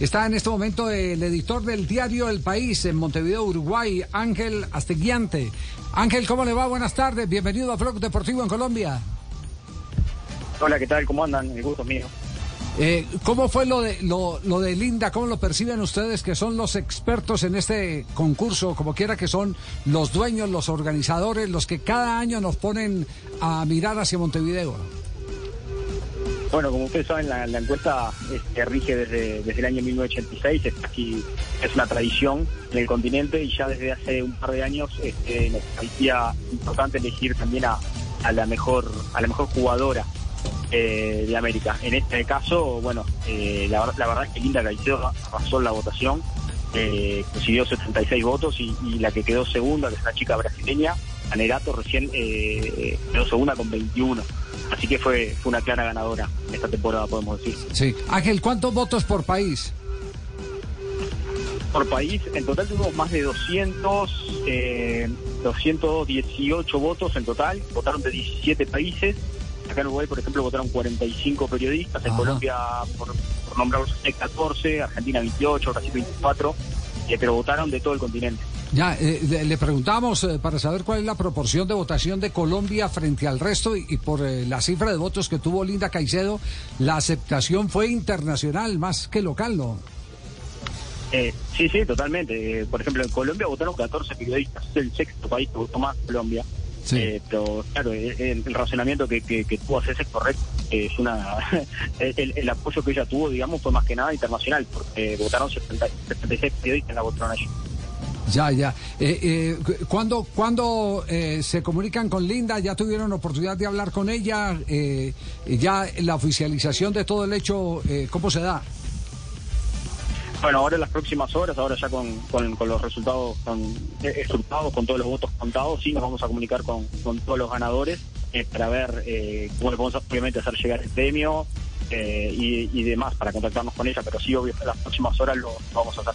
Está en este momento el editor del diario El País en Montevideo, Uruguay, Ángel Asteguiante. Ángel, ¿cómo le va? Buenas tardes. Bienvenido a Blog Deportivo en Colombia. Hola, ¿qué tal? ¿Cómo andan? El gusto es mío. Eh, ¿Cómo fue lo de, lo, lo de Linda? ¿Cómo lo perciben ustedes que son los expertos en este concurso? Como quiera que son los dueños, los organizadores, los que cada año nos ponen a mirar hacia Montevideo. Bueno, como ustedes saben, la, encuesta este, rige desde, desde el año 1986, es, casi, es una tradición en el continente y ya desde hace un par de años este, nos parecía importante elegir también a, a la mejor a la mejor jugadora eh, de América. En este caso, bueno, eh, la, la, verdad es que Linda Caicedo arrasó la votación, eh, consiguió 76 votos y, y, la que quedó segunda, que es una chica brasileña, Anerato, recién eh, quedó segunda con 21. Así que fue, fue una clara ganadora esta temporada, podemos decir. Sí. Ángel, ¿cuántos votos por país? Por país, en total tuvimos más de 200, eh, 218 votos en total, votaron de 17 países. Acá en Uruguay, por ejemplo, votaron 45 periodistas, en Ajá. Colombia, por, por nombrarlos, 14, Argentina 28, Brasil 24, eh, pero votaron de todo el continente. Ya, eh, le preguntamos eh, para saber cuál es la proporción de votación de Colombia frente al resto y, y por eh, la cifra de votos que tuvo Linda Caicedo, la aceptación fue internacional más que local, ¿no? Eh, sí, sí, totalmente. por ejemplo, en Colombia votaron 14 periodistas, es el sexto país que votó más Colombia. Sí. Eh, pero claro, el, el razonamiento que, que, que, tuvo César es correcto. Es una el, el, apoyo que ella tuvo, digamos, fue más que nada internacional, porque votaron 70, 76 periodistas en la votaron allí. Ya, ya. Eh, eh, ¿Cuándo, cuando, eh, se comunican con Linda? ¿Ya tuvieron oportunidad de hablar con ella? Eh, ¿Ya la oficialización de todo el hecho, eh, cómo se da? Bueno, ahora en las próximas horas, ahora ya con, con, los resultados con, estructurados, con todos los votos contados, sí nos vamos a comunicar con, con todos los ganadores eh, para ver eh, cómo le podemos obviamente hacer llegar el premio eh, y, y, demás, para contactarnos con ella, pero sí, obvio, en las próximas horas lo vamos a hacer.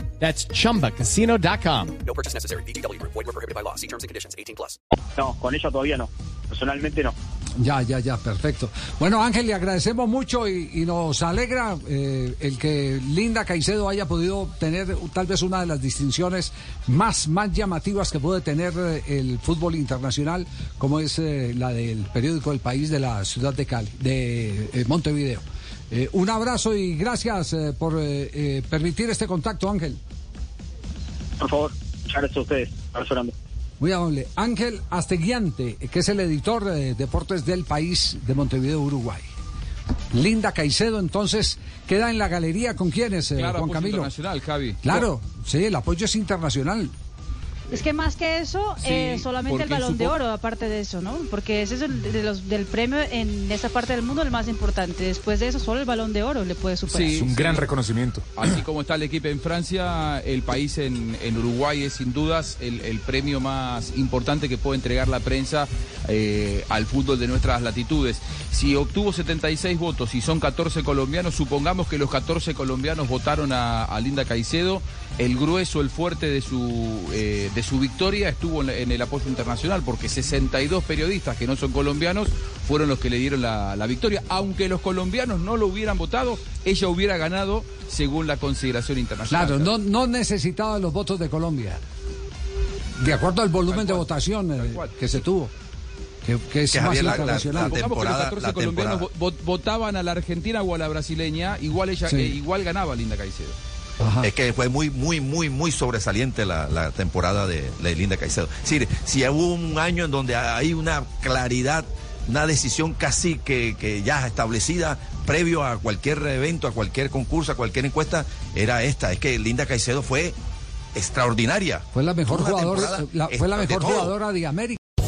That's chumbacasino.com. No purchase necessary. BGW. Void were prohibited by law. See terms and conditions 18 plus. No, con ella todavía no. Personalmente no. Ya, ya, ya, perfecto. Bueno, Ángel, le agradecemos mucho y, y nos alegra eh, el que Linda Caicedo haya podido tener tal vez una de las distinciones más, más llamativas que puede tener eh, el fútbol internacional, como es eh, la del periódico El País de la ciudad de Cali, de eh, Montevideo. Un abrazo y gracias por permitir este contacto, Ángel. Por favor, muchas gracias a ustedes. Abrazo. Muy amable. Ángel Asteguiante, que es el editor de Deportes del País de Montevideo, Uruguay. Linda Caicedo, entonces, queda en la galería con quiénes, claro, Juan Camilo. internacional, Javi. Claro, sí, el apoyo es internacional. Es que más que eso, Sí, eh, solamente el balón de oro, aparte de eso, ¿no? Porque ese es el de los, del premio en esa parte del mundo el más importante. Después de eso, solo el balón de oro le puede superar. Sí, Es un gran reconocimiento. Así como está el equipo en Francia, el país en, en Uruguay es sin dudas el, el premio más importante que puede entregar la prensa eh, al fútbol de nuestras latitudes. Si obtuvo 76 votos y son 14 colombianos, supongamos que los 14 colombianos votaron a, a Linda Caicedo, el grueso, el fuerte de su, eh, de su victoria estuvo en, el apoyo internacional, porque 62 periodistas que no son colombianos fueron los que le dieron la, la victoria. Aunque los colombianos no lo hubieran votado, ella hubiera ganado según la consideración internacional. Claro, no, no necesitaba los votos de Colombia. De acuerdo al volumen de votación eh, que se tuvo. Que, que es Que, más la- que los temporada- 14 la colombianos temporada. votaban a la argentina o a la brasileña, igual ella Sí. eh, igual ganaba Linda Caicedo. Es que fue muy, muy, muy, muy sobresaliente la, la temporada de, de Linda Caicedo. Si hubo un año en donde hay una claridad, una decisión casi que, que ya establecida previo a cualquier evento, a cualquier concurso, a cualquier encuesta, era esta. Es que Linda Caicedo fue extraordinaria. Fue la mejor jugadora, la- fue la mejor jugadora de América.